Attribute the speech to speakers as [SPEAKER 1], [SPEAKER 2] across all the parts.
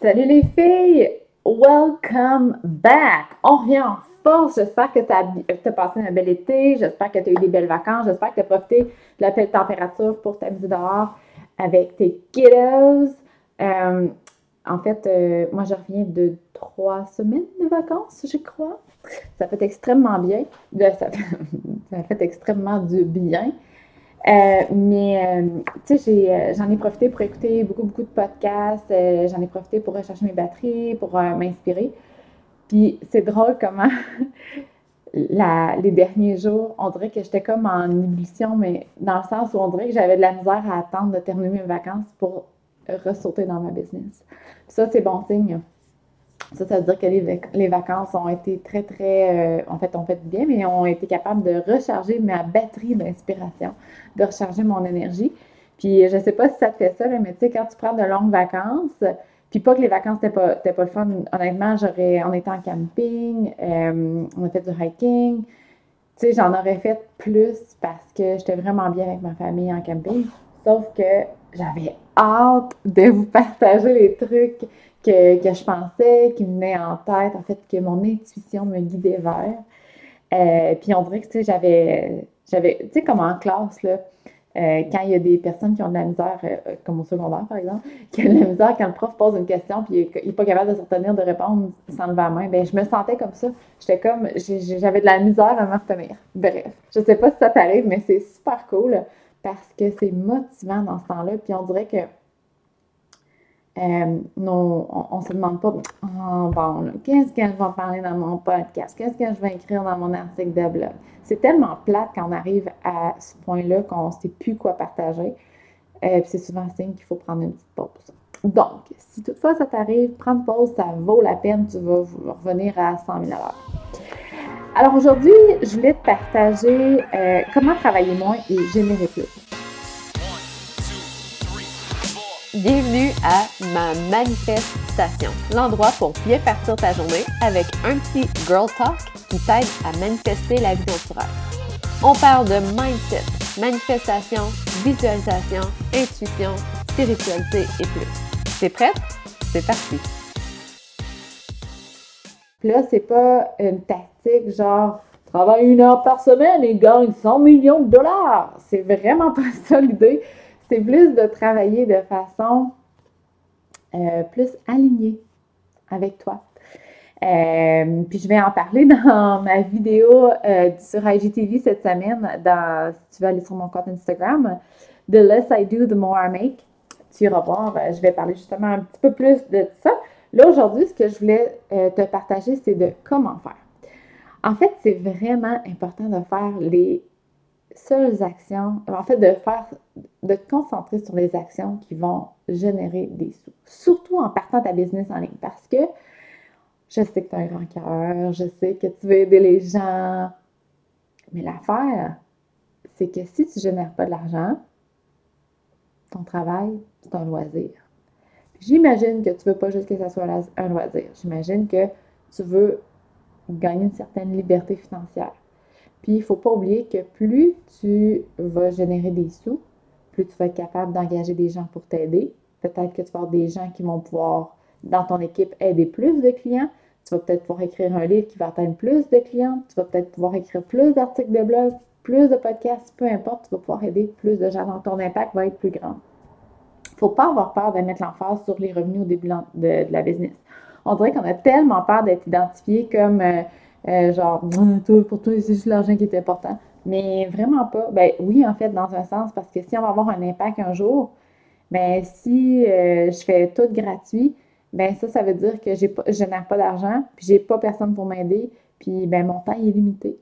[SPEAKER 1] Salut les filles! Welcome back! On revient en force. J'espère que tu as, passé un bel été. J'espère que tu as eu des belles vacances. J'espère que tu as profité de la belle température pour t'amuser dehors avec tes kiddos. Euh, en fait, euh, moi, je reviens de trois semaines de vacances, je crois. Ça fait extrêmement bien. Ça fait, ça fait extrêmement du bien. Euh, mais, euh, tu sais, euh, j'en ai, profité pour écouter beaucoup, beaucoup de podcasts. j'en ai profité pour rechercher mes batteries, pour m'inspirer. Puis c'est drôle comment les derniers jours, on dirait que j'étais comme en ébullition, mais dans le sens où on dirait que j'avais de la misère à attendre de terminer mes vacances pour ressauter dans ma business. Puis ça, c'est bon signe. Ça, ça veut dire que les, vacances ont été très, très, euh, en fait, ont fait bien, mais ont été capables de recharger ma batterie d'inspiration, de recharger mon énergie. Puis, je ne sais pas si ça te fait ça, mais tu sais, quand tu prends de longues vacances, puis pas que les vacances n'étaient pas, pas le fun, honnêtement, j'aurais, on était en camping, euh, on a fait du hiking, tu sais, j'en aurais fait plus parce que j'étais vraiment bien avec ma famille en camping, sauf que j'avais hâte de vous partager les trucs que, je pensais, qui me venaient en tête, en fait, que mon intuition me guidait vers. Euh, puis on dirait que, tu sais, j'avais, j'avais, tu sais, comme en classe, là, euh, quand il y a des personnes qui ont de la misère, euh, comme au secondaire par exemple, qui ont de la misère quand le prof pose une question puis il n'est pas capable de se retenir de répondre sans lever la main, ben je me sentais comme ça. J'étais comme, j'avais de la misère à me retenir. Bref, je sais pas si ça t'arrive, mais c'est super cool parce que c'est motivant dans ce temps-là. Puis on dirait que euh, on ne se demande pas, oh, bon, qu'est-ce que je vais parler dans mon podcast? Qu'est-ce que je vais écrire dans mon article de blog? C'est tellement plate quand on arrive à ce point-là qu'on ne sait plus quoi partager. Euh, c'est souvent signe qu'il faut prendre une petite pause. Donc, si toutefois ça t'arrive, prendre pause, ça vaut la peine, tu vas revenir à 100 000 Alors aujourd'hui, je voulais te partager euh, comment travailler moins et générer plus.
[SPEAKER 2] Bienvenue à ma manifestation, l'endroit pour bien partir ta journée avec un petit girl talk qui t'aide à manifester la vie dont On parle de mindset, manifestation, visualisation, intuition, spiritualité et plus. T'es prête? C'est parti!
[SPEAKER 1] Là, c'est pas une tactique genre travaille une heure par semaine et gagne 100 millions de dollars. C'est vraiment pas ça l'idée c'est plus de travailler de façon euh, plus alignée avec toi. Euh, puis je vais en parler dans ma vidéo euh, sur IGTV cette semaine, dans, si tu veux aller sur mon compte Instagram, The Less I Do, The More I Make. Tu iras voir, je vais parler justement un petit peu plus de ça. Là, aujourd'hui, ce que je voulais te partager, c'est de comment faire. En fait, c'est vraiment important de faire les seules actions, en fait, de faire, de te concentrer sur les actions qui vont générer des sous. Surtout en partant ta business en ligne parce que je sais que tu as un grand cœur, je sais que tu veux aider les gens. Mais l'affaire, c'est que si tu ne génères pas de l'argent, ton travail, c'est un loisir. J'imagine que tu ne veux pas juste que ça soit un loisir. J'imagine que tu veux gagner une certaine liberté financière. Puis, il ne faut pas oublier que plus tu vas générer des sous, plus tu vas être capable d'engager des gens pour t'aider. Peut-être que tu vas avoir des gens qui vont pouvoir, dans ton équipe, aider plus de clients. Tu vas peut-être pouvoir écrire un livre qui va atteindre plus de clients. Tu vas peut-être pouvoir écrire plus d'articles de blog, plus de podcasts, peu importe. Tu vas pouvoir aider plus de gens. Donc, ton impact va être plus grand. Il ne faut pas avoir peur de mettre l'emphase sur les revenus au début de, la business. On dirait qu'on a tellement peur d'être identifié comme... Euh, euh, genre, pour toi, c'est juste l'argent qui est important. Mais vraiment pas. Ben oui, en fait, dans un sens, parce que si on va avoir un impact un jour, ben si euh, je fais tout gratuit, ben ça, ça veut dire que pas, je n'ai pas d'argent, puis j'ai pas personne pour m'aider, puis ben mon temps est limité.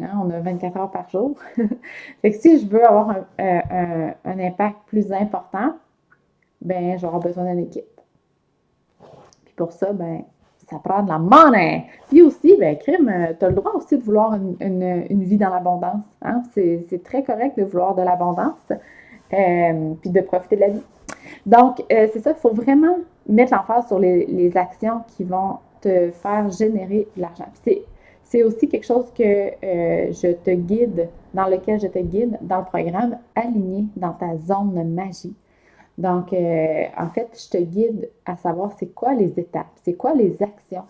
[SPEAKER 1] Hein, on a 24 heures par jour. fait que si je veux avoir un, un impact plus important, ben j'aurai besoin d'une équipe. Puis pour ça, ben ça prend de la monnaie. Puis aussi, ben, crime, euh, tu as le droit aussi de vouloir une, vie dans l'abondance. Hein? C'est très correct de vouloir de l'abondance, euh, puis de profiter de la vie. Donc, euh, c'est ça, il faut vraiment mettre l'emphase sur les, actions qui vont te faire générer de l'argent. C'est aussi quelque chose que je te guide, dans lequel je te guide dans le programme Aligné dans ta zone magie. Donc, euh, en fait, je te guide à savoir c'est quoi les étapes, c'est quoi les actions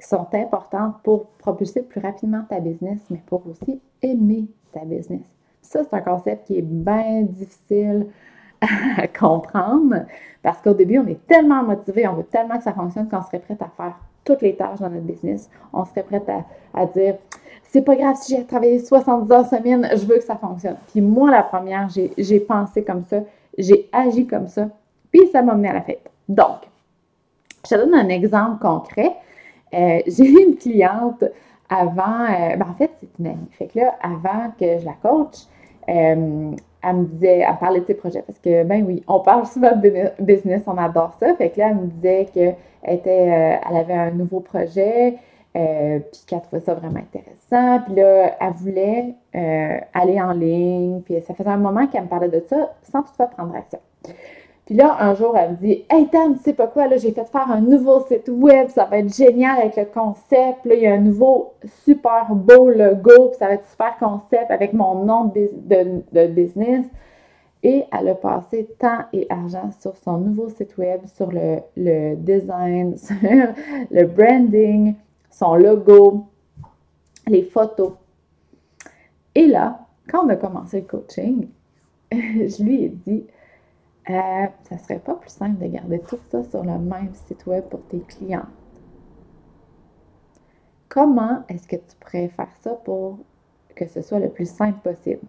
[SPEAKER 1] qui sont importantes pour propulser plus rapidement ta business, mais pour aussi aimer ta business. Ça, c'est un concept qui est bien difficile à comprendre parce qu'au début, on est tellement motivé, on veut tellement que ça fonctionne qu'on serait prêt à faire toutes les tâches dans notre business. On serait prêt à, à dire c'est pas grave si j'ai travaillé 70 heures semaine, je veux que ça fonctionne. Puis moi, la première, j'ai pensé comme ça, j'ai agi comme ça, puis ça m'a mené à la fête. Donc, je te donne un exemple concret. Euh, j'ai une cliente avant, euh, ben en fait, c'est une amie. Fait que là, avant que je la coach, euh, elle me disait, elle parlait de ses projets parce que, ben oui, on parle souvent de business, on adore ça. Fait que là, elle me disait qu'elle était, elle avait un nouveau projet, puis qu'elle trouvait ça vraiment intéressant. Puis là, elle voulait aller en ligne, puis ça faisait un moment qu'elle me parlait de ça sans toutefois prendre action. Puis là, un jour, elle me dit Hey Tam, tu sais pas quoi, là, j'ai fait faire un nouveau site web, ça va être génial avec le concept. Là, il y a un nouveau super beau logo, puis ça va être super concept avec mon nom de, business. Et elle a passé temps et argent sur son nouveau site web, sur le design, sur le branding, son logo, les photos. Et là, quand on a commencé le coaching, je lui ai dit euh, ça serait pas plus simple de garder tout ça sur le même site web pour tes clients. Comment est-ce que tu pourrais faire ça pour que ce soit le plus simple possible?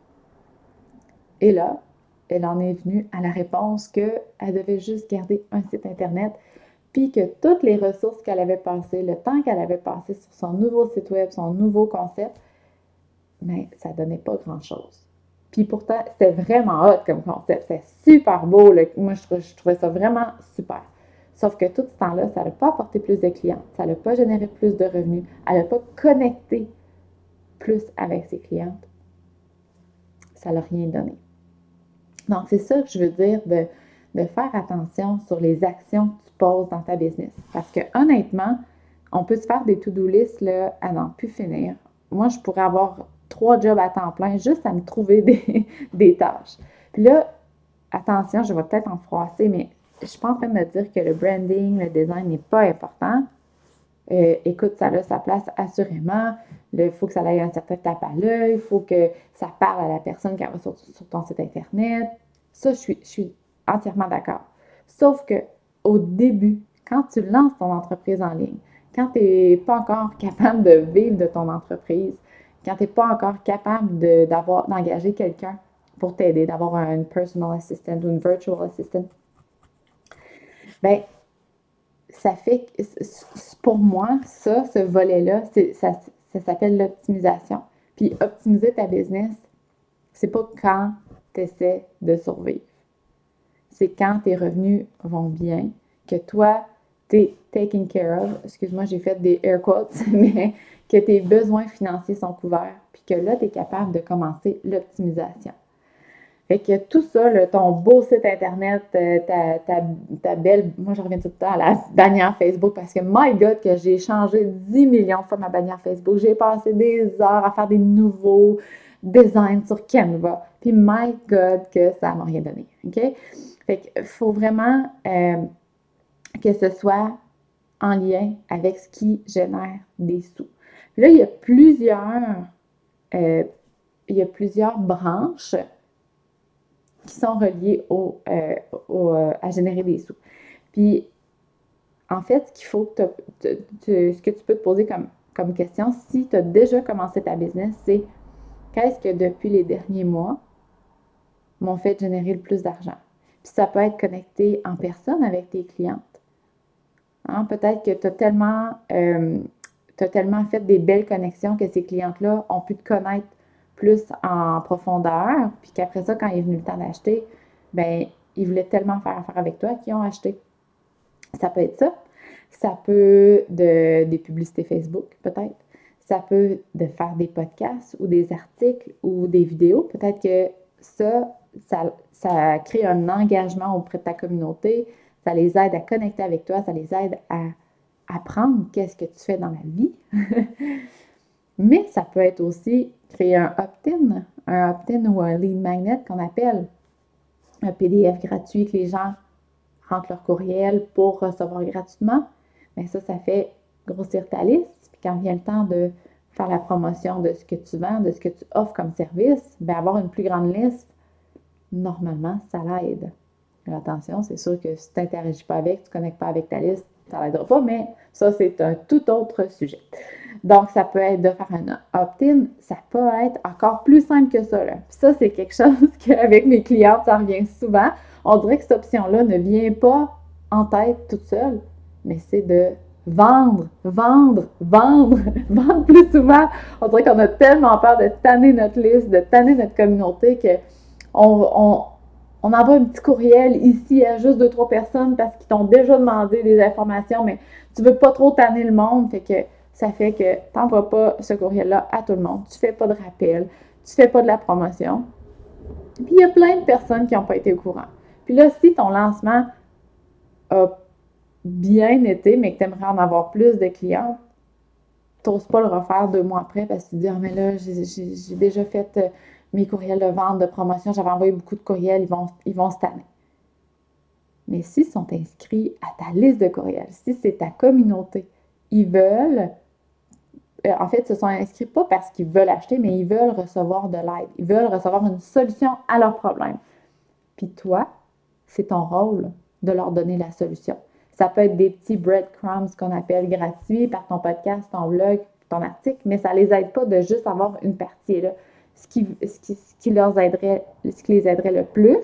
[SPEAKER 1] Et là, elle en est venue à la réponse qu'elle devait juste garder un site Internet, puis que toutes les ressources qu'elle avait passées, le temps qu'elle avait passé sur son nouveau site web, son nouveau concept, mais ça donnait pas grand-chose. Puis pourtant, c'était vraiment hot comme concept. C'était super beau. Moi, je, trouvais ça vraiment super. Sauf que tout ce temps-là, ça n'a pas apporté plus de clients. Ça n'a pas généré plus de revenus. Elle n'a pas connecté plus avec ses clientes. Ça n'a rien donné. Donc, c'est ça que je veux dire de, faire attention sur les actions que poses dans ta business. Parce que honnêtement, on peut se faire des to-do lists là, à n'en plus finir. Moi, je pourrais avoir trois jobs à temps plein juste à me trouver des, tâches. Puis là, attention, je vais peut-être en froisser, mais je ne suis pas en train de me dire que le branding, le design n'est pas important. Euh, écoute, ça a sa place assurément. Il faut que ça ait un certain tape à l'œil. Il faut que ça parle à la personne qui va sur, ton site Internet. Ça, je suis, je suis entièrement d'accord. Sauf que au début, quand tu lances ton entreprise en ligne, quand tu n'es pas encore capable de vivre de ton entreprise, quand tu n'es pas encore capable d'engager quelqu'un pour t'aider, d'avoir un personal assistant ou une virtual assistant, ben ça fait que, pour moi, ça, ce volet-là, ça, ça s'appelle l'optimisation. Puis optimiser ta business, c'est pas quand tu essaies de survivre. C'est quand tes revenus vont bien, que toi, tu es taken care of. Excuse-moi, j'ai fait des air quotes, mais que tes besoins financiers sont couverts, puis que là, tu es capable de commencer l'optimisation. Fait que tout ça, ton beau site Internet, euh, ta, belle, moi je reviens tout le temps à la bannière Facebook parce que my God, que j'ai changé 10 millions de fois ma bannière Facebook. J'ai passé des heures à faire des nouveaux designs sur Canva. Puis my God, que ça m'a rien donné. OK? Fait qu'il faut vraiment euh, que ce soit en lien avec ce qui génère des sous. Là, il y a plusieurs, euh, branches qui sont reliées euh, à générer des sous. Puis, en fait, ce faut ce que tu peux te poser comme, comme question, si tu as déjà commencé ta business, c'est qu'est-ce que depuis les derniers mois m'ont fait générer le plus d'argent? Puis ça peut être connecté en personne avec tes clientes. Hein, peut-être que tu as tellement as tellement fait des belles connexions que ces clientes-là ont pu te connaître plus en profondeur, puis qu'après ça, quand il est venu le temps d'acheter, ben ils voulaient tellement faire affaire avec toi qu'ils ont acheté. Ça peut être ça. Ça peut de des publicités Facebook, peut-être. Ça peut de faire des podcasts ou des articles ou des vidéos. Peut-être que ça, ça, crée un engagement auprès de ta communauté. Ça les aide à connecter avec toi. Ça les aide à apprendre qu'est-ce que tu fais dans la vie. Mais ça peut être aussi créer un opt-in, un opt-in ou un lead magnet qu'on appelle un PDF gratuit que les gens rentrent leur courriel pour recevoir gratuitement. Mais ça, ça fait grossir ta liste. Puis quand vient le temps de faire la promotion de ce que tu vends, de ce que tu offres comme service, bien, avoir une plus grande liste, normalement, ça l'aide. Attention, c'est sûr que si tu n'interagis pas avec, tu ne connectes pas avec ta liste, ça l'aidera pas, mais ça, c'est un tout autre sujet. Donc, ça peut être de faire un opt-in, ça peut être encore plus simple que ça. Là. ça, c'est quelque chose qu'avec mes clientes, ça revient souvent. On dirait que cette option-là ne vient pas en tête toute seule, mais c'est de vendre, vendre, vendre, vendre plus souvent. On dirait qu'on a tellement peur de tanner notre liste, de tanner notre communauté que on, on, envoie un petit courriel ici à juste deux, trois personnes parce qu'ils t'ont déjà demandé des informations, mais tu veux pas trop tanner le monde, fait que ça fait que tu n'envoies pas ce courriel-là à tout le monde. Tu fais pas de rappel, tu fais pas de la promotion. Puis il y a plein de personnes qui n'ont pas été au courant. Puis là, si ton lancement a bien été, mais que tu aimerais en avoir plus de clients, tu n'oses pas le refaire deux mois après parce que tu te dis, ah, mais là, j'ai déjà fait euh, mes courriels de vente, de promotion, j'avais envoyé beaucoup de courriels, ils vont, ils vont se. Mais s'ils sont inscrits à ta liste de courriels, si c'est ta communauté, ils veulent, euh, en fait, ils se sont inscrits pas parce qu'ils veulent acheter, mais ils veulent recevoir de l'aide. Ils veulent recevoir une solution à leurs problèmes. Puis toi, c'est ton rôle de leur donner la solution. Ça peut être des petits breadcrumbs qu'on appelle gratuits par ton podcast, ton blog, ton article, mais ça ne les aide pas de juste avoir une partie. Là. Ce, qui, ce, qui, leur aiderait, ce qui les aiderait le plus,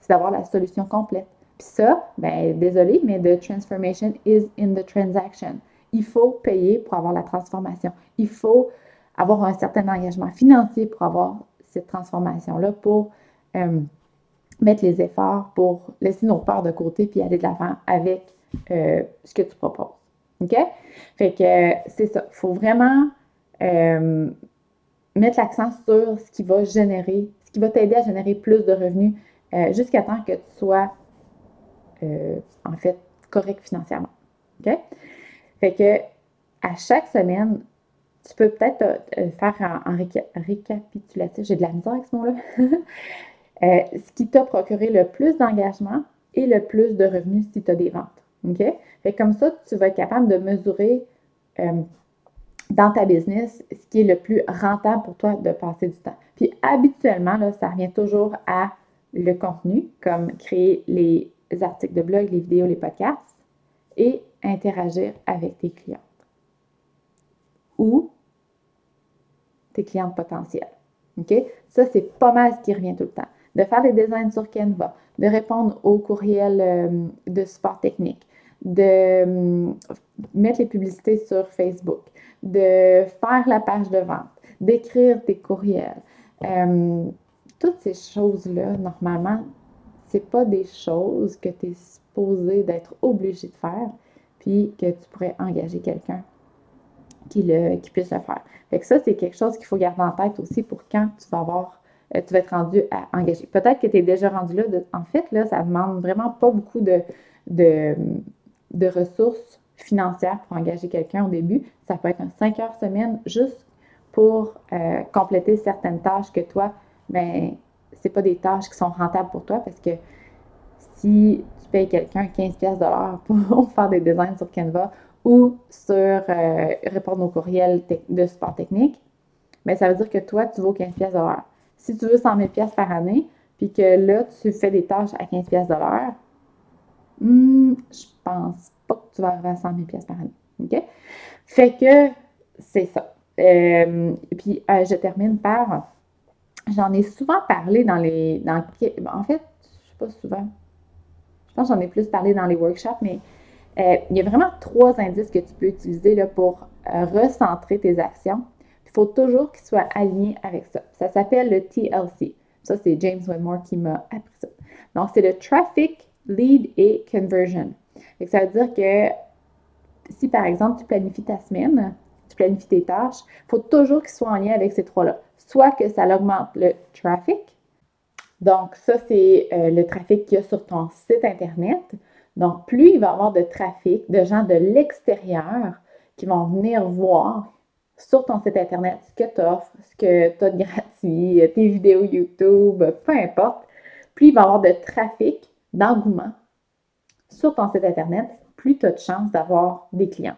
[SPEAKER 1] c'est d'avoir la solution complète. Puis ça, ben, désolé, mais the transformation is in the transaction. Il faut payer pour avoir la transformation. Il faut avoir un certain engagement financier pour avoir cette transformation-là, pour euh, mettre les efforts pour laisser nos peurs de côté puis aller de l'avant avec euh, ce que tu proposes. OK? Fait que c'est ça. Il faut vraiment euh, mettre l'accent sur ce qui va générer, ce qui va t'aider à générer plus de revenus euh, jusqu'à temps que tu sois en fait correct financièrement. OK? Fait que à chaque semaine, tu peux peut-être faire un, récapitulatif. J'ai de la misère avec ce mot-là. Euh, ce qui t'a procuré le plus d'engagement et le plus de revenus si tu as des ventes. OK? Fait comme ça, tu vas être capable de mesurer euh, dans ta business ce qui est le plus rentable pour toi de passer du temps. Puis habituellement, là, ça revient toujours à le contenu, comme créer les articles de blog, les vidéos, les podcasts, et interagir avec tes clients ou tes clientes potentielles. OK? Ça, c'est pas mal ce qui revient tout le temps de faire des designs sur Canva, de répondre aux courriels euh, de support technique, de euh, mettre les publicités sur Facebook, de faire la page de vente, d'écrire tes courriels. Euh, toutes ces choses-là, normalement, c'est pas des choses que tu es supposé d'être obligé de faire, puis que tu pourrais engager quelqu'un qui, puisse le faire. Fait que ça, c'est quelque chose qu'il faut garder en tête aussi pour quand tu vas avoir euh, tu vas être rendu à engager. Peut-être que tu es déjà rendu là. en fait, là, ça demande vraiment pas beaucoup de, ressources financières pour engager quelqu'un au début. Ça peut être un 5 heures semaine juste pour euh, compléter certaines tâches que toi, ben, c'est pas des tâches qui sont rentables pour toi parce que si tu payes quelqu'un 15 pièces pour faire des designs sur Canva ou sur euh, répondre aux courriels de support technique, mais ben, ça veut dire que toi, tu vaux 15 pièces si tu veux 100 000 par année, puis que là, tu fais des tâches à 15 de l'heure, hmm, je pense tu vas arriver à 100 000 par année. OK? Fait que c'est ça. Euh, puis euh, je termine par. J'en ai souvent parlé dans les. Dans, en fait, je sais pas souvent. Je pense que j'en ai plus parlé dans les workshops, mais euh, il y a vraiment trois indices que tu peux utiliser là, pour recentrer tes actions il faut toujours qu'il soit aligné avec ça. Ça s'appelle le TLC. Ça, c'est James Wedmore qui m'a appris ça. Donc, c'est le Traffic, Lead et Conversion. Ça veut dire que si, par exemple, tu planifies ta semaine, tu planifies tes tâches, il faut toujours qu'il soit en lien avec ces trois-là. Soit que ça augmente le traffic. Donc, ça, c'est euh, le trafic qu'il y a sur ton site Internet. Donc, plus il va y avoir de trafic, de gens de l'extérieur qui vont venir voir sur ton site Internet ce que tu offres, ce que tu as de gratuit, tes vidéos YouTube, peu importe, plus il va y avoir de trafic, d'engouement sur ton site Internet, plus tu as de chances d'avoir des clientes.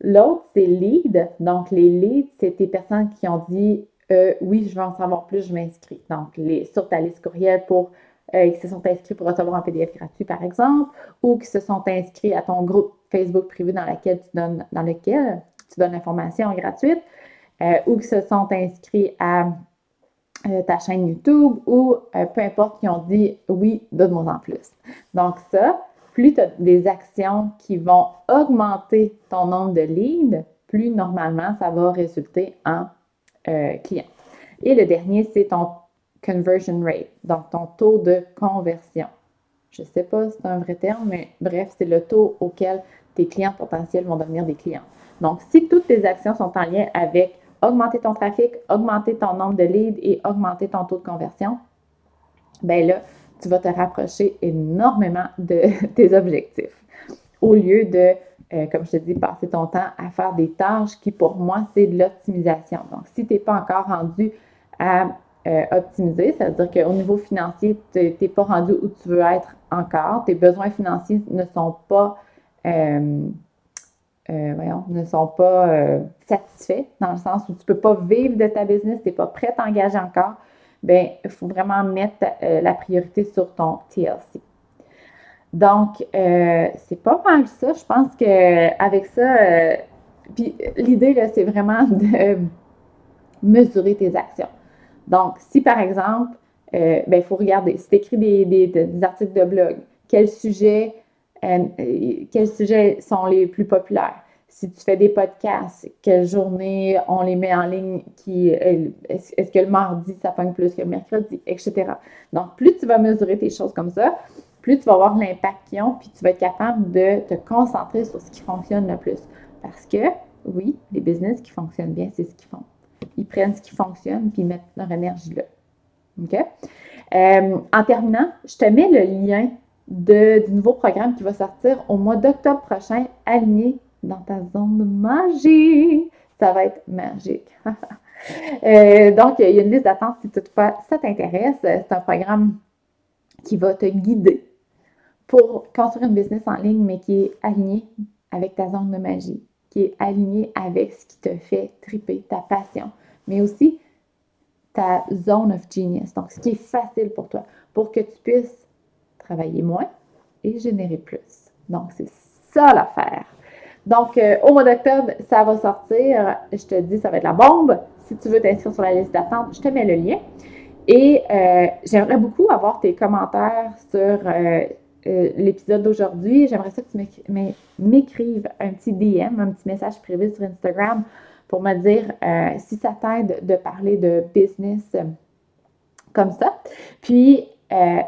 [SPEAKER 1] L'autre, c'est lead. Donc, les leads, c'est tes personnes qui ont dit euh, oui, je veux en savoir plus, je m'inscris. Donc, les, sur ta liste courriel pour euh, qui se sont inscrits pour recevoir un PDF gratuit, par exemple, ou qui se sont inscrits à ton groupe Facebook privé dans, lequel tu donnes, dans lequel tu donnes l'information gratuite, euh, ou qui se sont inscrits à ta chaîne YouTube, ou peu importe, qui ont dit oui, donne-moi en plus. Donc, ça, plus tu as des actions qui vont augmenter ton nombre de leads, plus normalement ça va résulter en euh, clients. Et le dernier, c'est ton conversion rate, donc ton taux de conversion. Je ne sais pas si c'est un vrai terme, mais bref, c'est le taux auquel tes clients potentiels vont devenir des clients. Donc, si toutes tes actions sont en lien avec augmenter ton trafic, augmenter ton nombre de leads et augmenter ton taux de conversion, ben là, tu vas te rapprocher énormément de tes objectifs. Au lieu de, euh, comme je te dis, passer ton temps à faire des tâches qui, pour moi, c'est de l'optimisation. Donc, si tu n'es pas encore rendu à euh, optimiser, ça veut dire qu'au niveau financier, tu n'es pas rendu où tu veux être encore, tes besoins financiers ne sont pas, euh, voyons, ne sont pas satisfaits, dans le sens où tu ne peux pas vivre de ta business, tu n'es pas prêt à t'engager encore, ben il faut vraiment mettre euh, la priorité sur ton TLC. Donc, euh, c'est pas mal ça. Je pense qu'avec ça, euh, puis l'idée, là, c'est vraiment de mesurer tes actions. Donc, si par exemple, ben, il faut regarder, si tu écris des, des, articles de blog, quels sujets, quels sujets sont les plus populaires? Si tu fais des podcasts, quelle journée on les met en ligne, est-ce que le mardi ça pogne plus que le mercredi, etc. Donc, plus tu vas mesurer tes choses comme ça, plus tu vas voir l'impact qu'ils ont, puis tu vas être capable de te concentrer sur ce qui fonctionne le plus. Parce que, oui, les business qui fonctionnent bien, c'est ce qu'ils font. Ils prennent ce qui fonctionne, puis ils mettent leur énergie là. OK? Euh, en terminant, je te mets le lien de, du nouveau programme qui va sortir au mois d'octobre prochain, aligné dans ta zone de magie. Ça va être magique. Euh, donc, il y a une liste d'attente si toutefois ça t'intéresse. C'est un programme qui va te guider pour construire une business en ligne, mais qui est aligné avec ta zone de magie, qui est aligné avec ce qui te fait triper, ta passion, mais aussi ta zone of genius. Donc, ce qui est facile pour toi, pour que tu puisses travailler moins et générer plus. Donc, c'est ça l'affaire. Donc, euh, au mois d'octobre, ça va sortir. Je te dis, ça va être la bombe. Si tu veux t'inscrire sur la liste d'attente, je te mets le lien. Et euh, j'aimerais beaucoup avoir tes commentaires sur euh, l'épisode d'aujourd'hui. J'aimerais ça que tu m'écrives un petit DM, un petit message privé sur Instagram pour me dire si ça t'aide de parler de business comme ça. Puis,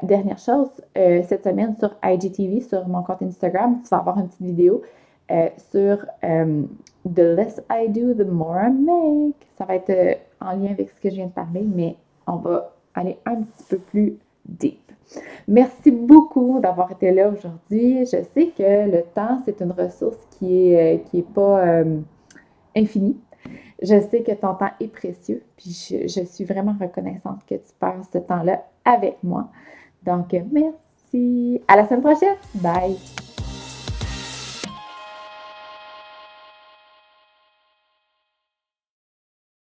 [SPEAKER 1] dernière chose, cette semaine sur IGTV, sur mon compte Instagram, tu vas avoir une petite vidéo euh, sur euh, The less I do, the more I make. Ça va être euh, en lien avec ce que je viens de parler, mais on va aller un petit peu plus deep. Merci beaucoup d'avoir été là aujourd'hui. Je sais que le temps, c'est une ressource qui est, qui pas infinie. Je sais que ton temps est précieux, puis je, je suis vraiment reconnaissante que tu passes ce temps-là avec moi. Donc, merci. À la semaine prochaine. Bye.